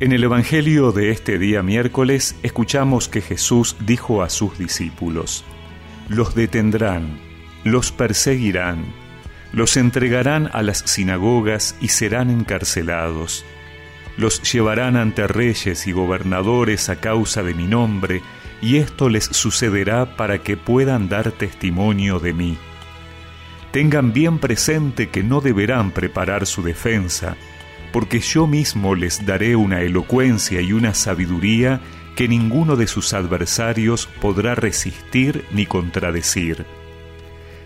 En el Evangelio de este día miércoles escuchamos que Jesús dijo a sus discípulos, los detendrán, los perseguirán, los entregarán a las sinagogas y serán encarcelados, los llevarán ante reyes y gobernadores a causa de mi nombre, y esto les sucederá para que puedan dar testimonio de mí. Tengan bien presente que no deberán preparar su defensa, porque yo mismo les daré una elocuencia y una sabiduría que ninguno de sus adversarios podrá resistir ni contradecir.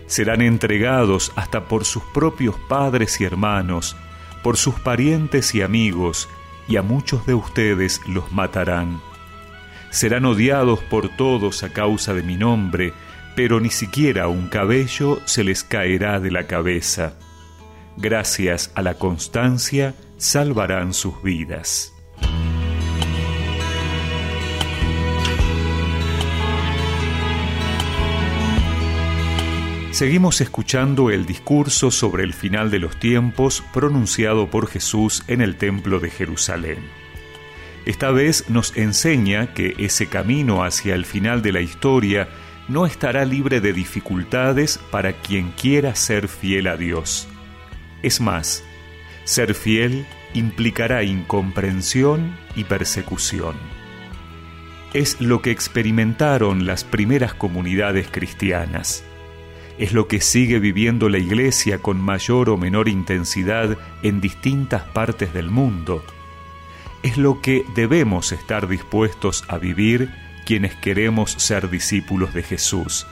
Serán entregados hasta por sus propios padres y hermanos, por sus parientes y amigos, y a muchos de ustedes los matarán. Serán odiados por todos a causa de mi nombre, pero ni siquiera un cabello se les caerá de la cabeza. Gracias a la constancia, salvarán sus vidas. Seguimos escuchando el discurso sobre el final de los tiempos pronunciado por Jesús en el Templo de Jerusalén. Esta vez nos enseña que ese camino hacia el final de la historia no estará libre de dificultades para quien quiera ser fiel a Dios. Es más, ser fiel implicará incomprensión y persecución. Es lo que experimentaron las primeras comunidades cristianas. Es lo que sigue viviendo la Iglesia con mayor o menor intensidad en distintas partes del mundo. Es lo que debemos estar dispuestos a vivir quienes queremos ser discípulos de Jesús.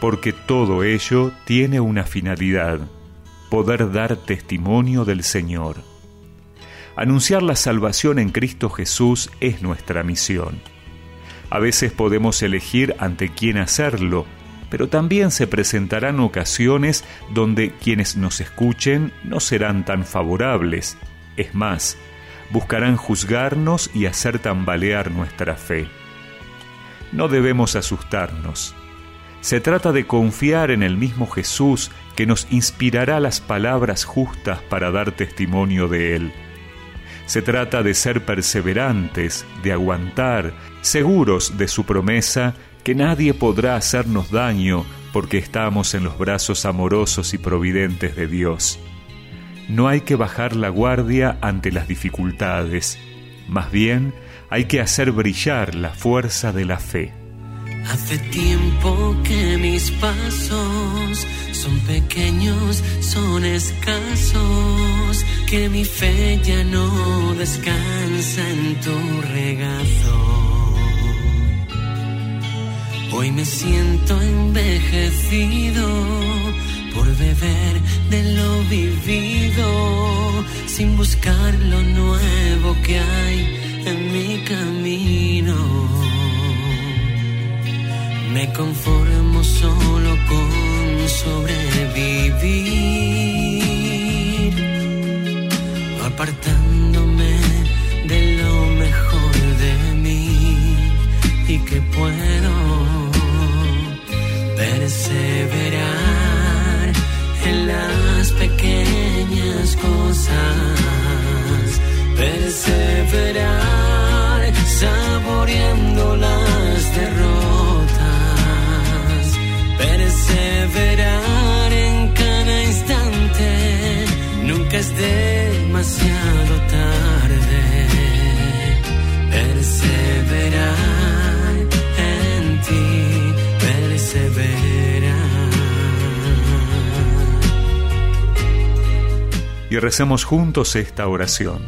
Porque todo ello tiene una finalidad poder dar testimonio del Señor. Anunciar la salvación en Cristo Jesús es nuestra misión. A veces podemos elegir ante quién hacerlo, pero también se presentarán ocasiones donde quienes nos escuchen no serán tan favorables. Es más, buscarán juzgarnos y hacer tambalear nuestra fe. No debemos asustarnos. Se trata de confiar en el mismo Jesús que nos inspirará las palabras justas para dar testimonio de Él. Se trata de ser perseverantes, de aguantar, seguros de su promesa que nadie podrá hacernos daño porque estamos en los brazos amorosos y providentes de Dios. No hay que bajar la guardia ante las dificultades, más bien hay que hacer brillar la fuerza de la fe. Hace tiempo que mis pasos son pequeños, son escasos, que mi fe ya no descansa en tu regazo. Hoy me siento envejecido por beber de lo vivido, sin buscar lo nuevo que hay en mi camino. Me conformo solo con sobrevivir, apartándome de lo mejor de mí y que puedo perseverar en las pequeñas cosas, perseverar demasiado tarde. Perseverar en ti, perseverar. Y recemos juntos esta oración.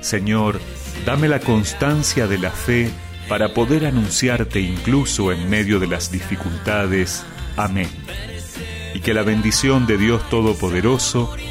Señor, dame la constancia de la fe para poder anunciarte incluso en medio de las dificultades Amén. Y que la bendición de Dios Todopoderoso,